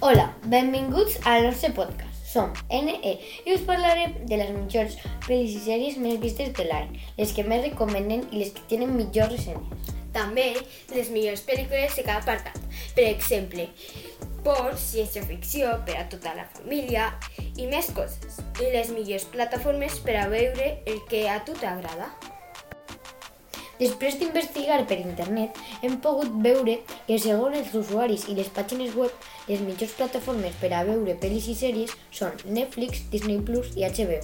Hola, benvinguts al nostre podcast. Som NE i us parlarem de les millors pel·lis i sèries més vistes de l'any, les que més recomenden i les que tenen millors ressenyes. També les millors pel·lícules de cada apartat. Per exemple, por, ciència-ficció per a tota la família i més coses. I les millors plataformes per a veure el que a tu t'agrada. Després d'investigar per internet, hem pogut veure que segons els usuaris i les pàgines web, les millors plataformes per a veure pel·lis i sèries són Netflix, Disney Plus i HBO.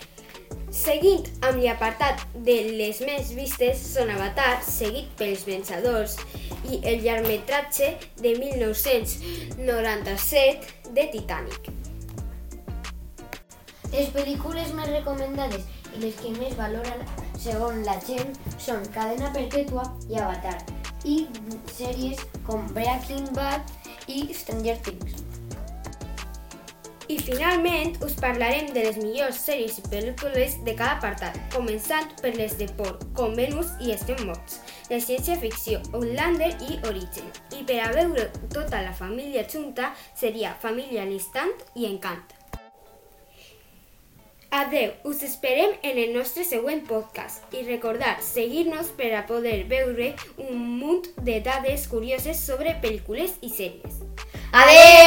Seguint amb l'apartat de les més vistes són Avatar, seguit pels Vencedors i el llargmetratge de 1997 de Titanic. Les pel·lícules més recomendades i les que més valoren segons la gent són Cadena Perpètua i Avatar i sèries com Breaking Bad i Stranger Things. I finalment us parlarem de les millors sèries i pel·lícules de cada apartat, començant per les de por, com Venus i Estem morts, de ciència-ficció, Outlander i Origen. I per a veure tota la família junta seria Família Listant i Encant. Adeu, us esperem en el nostre següent podcast i recordar seguir-nos per a poder veure un munt de dades curioses sobre pel·lícules i sèries. Adeu!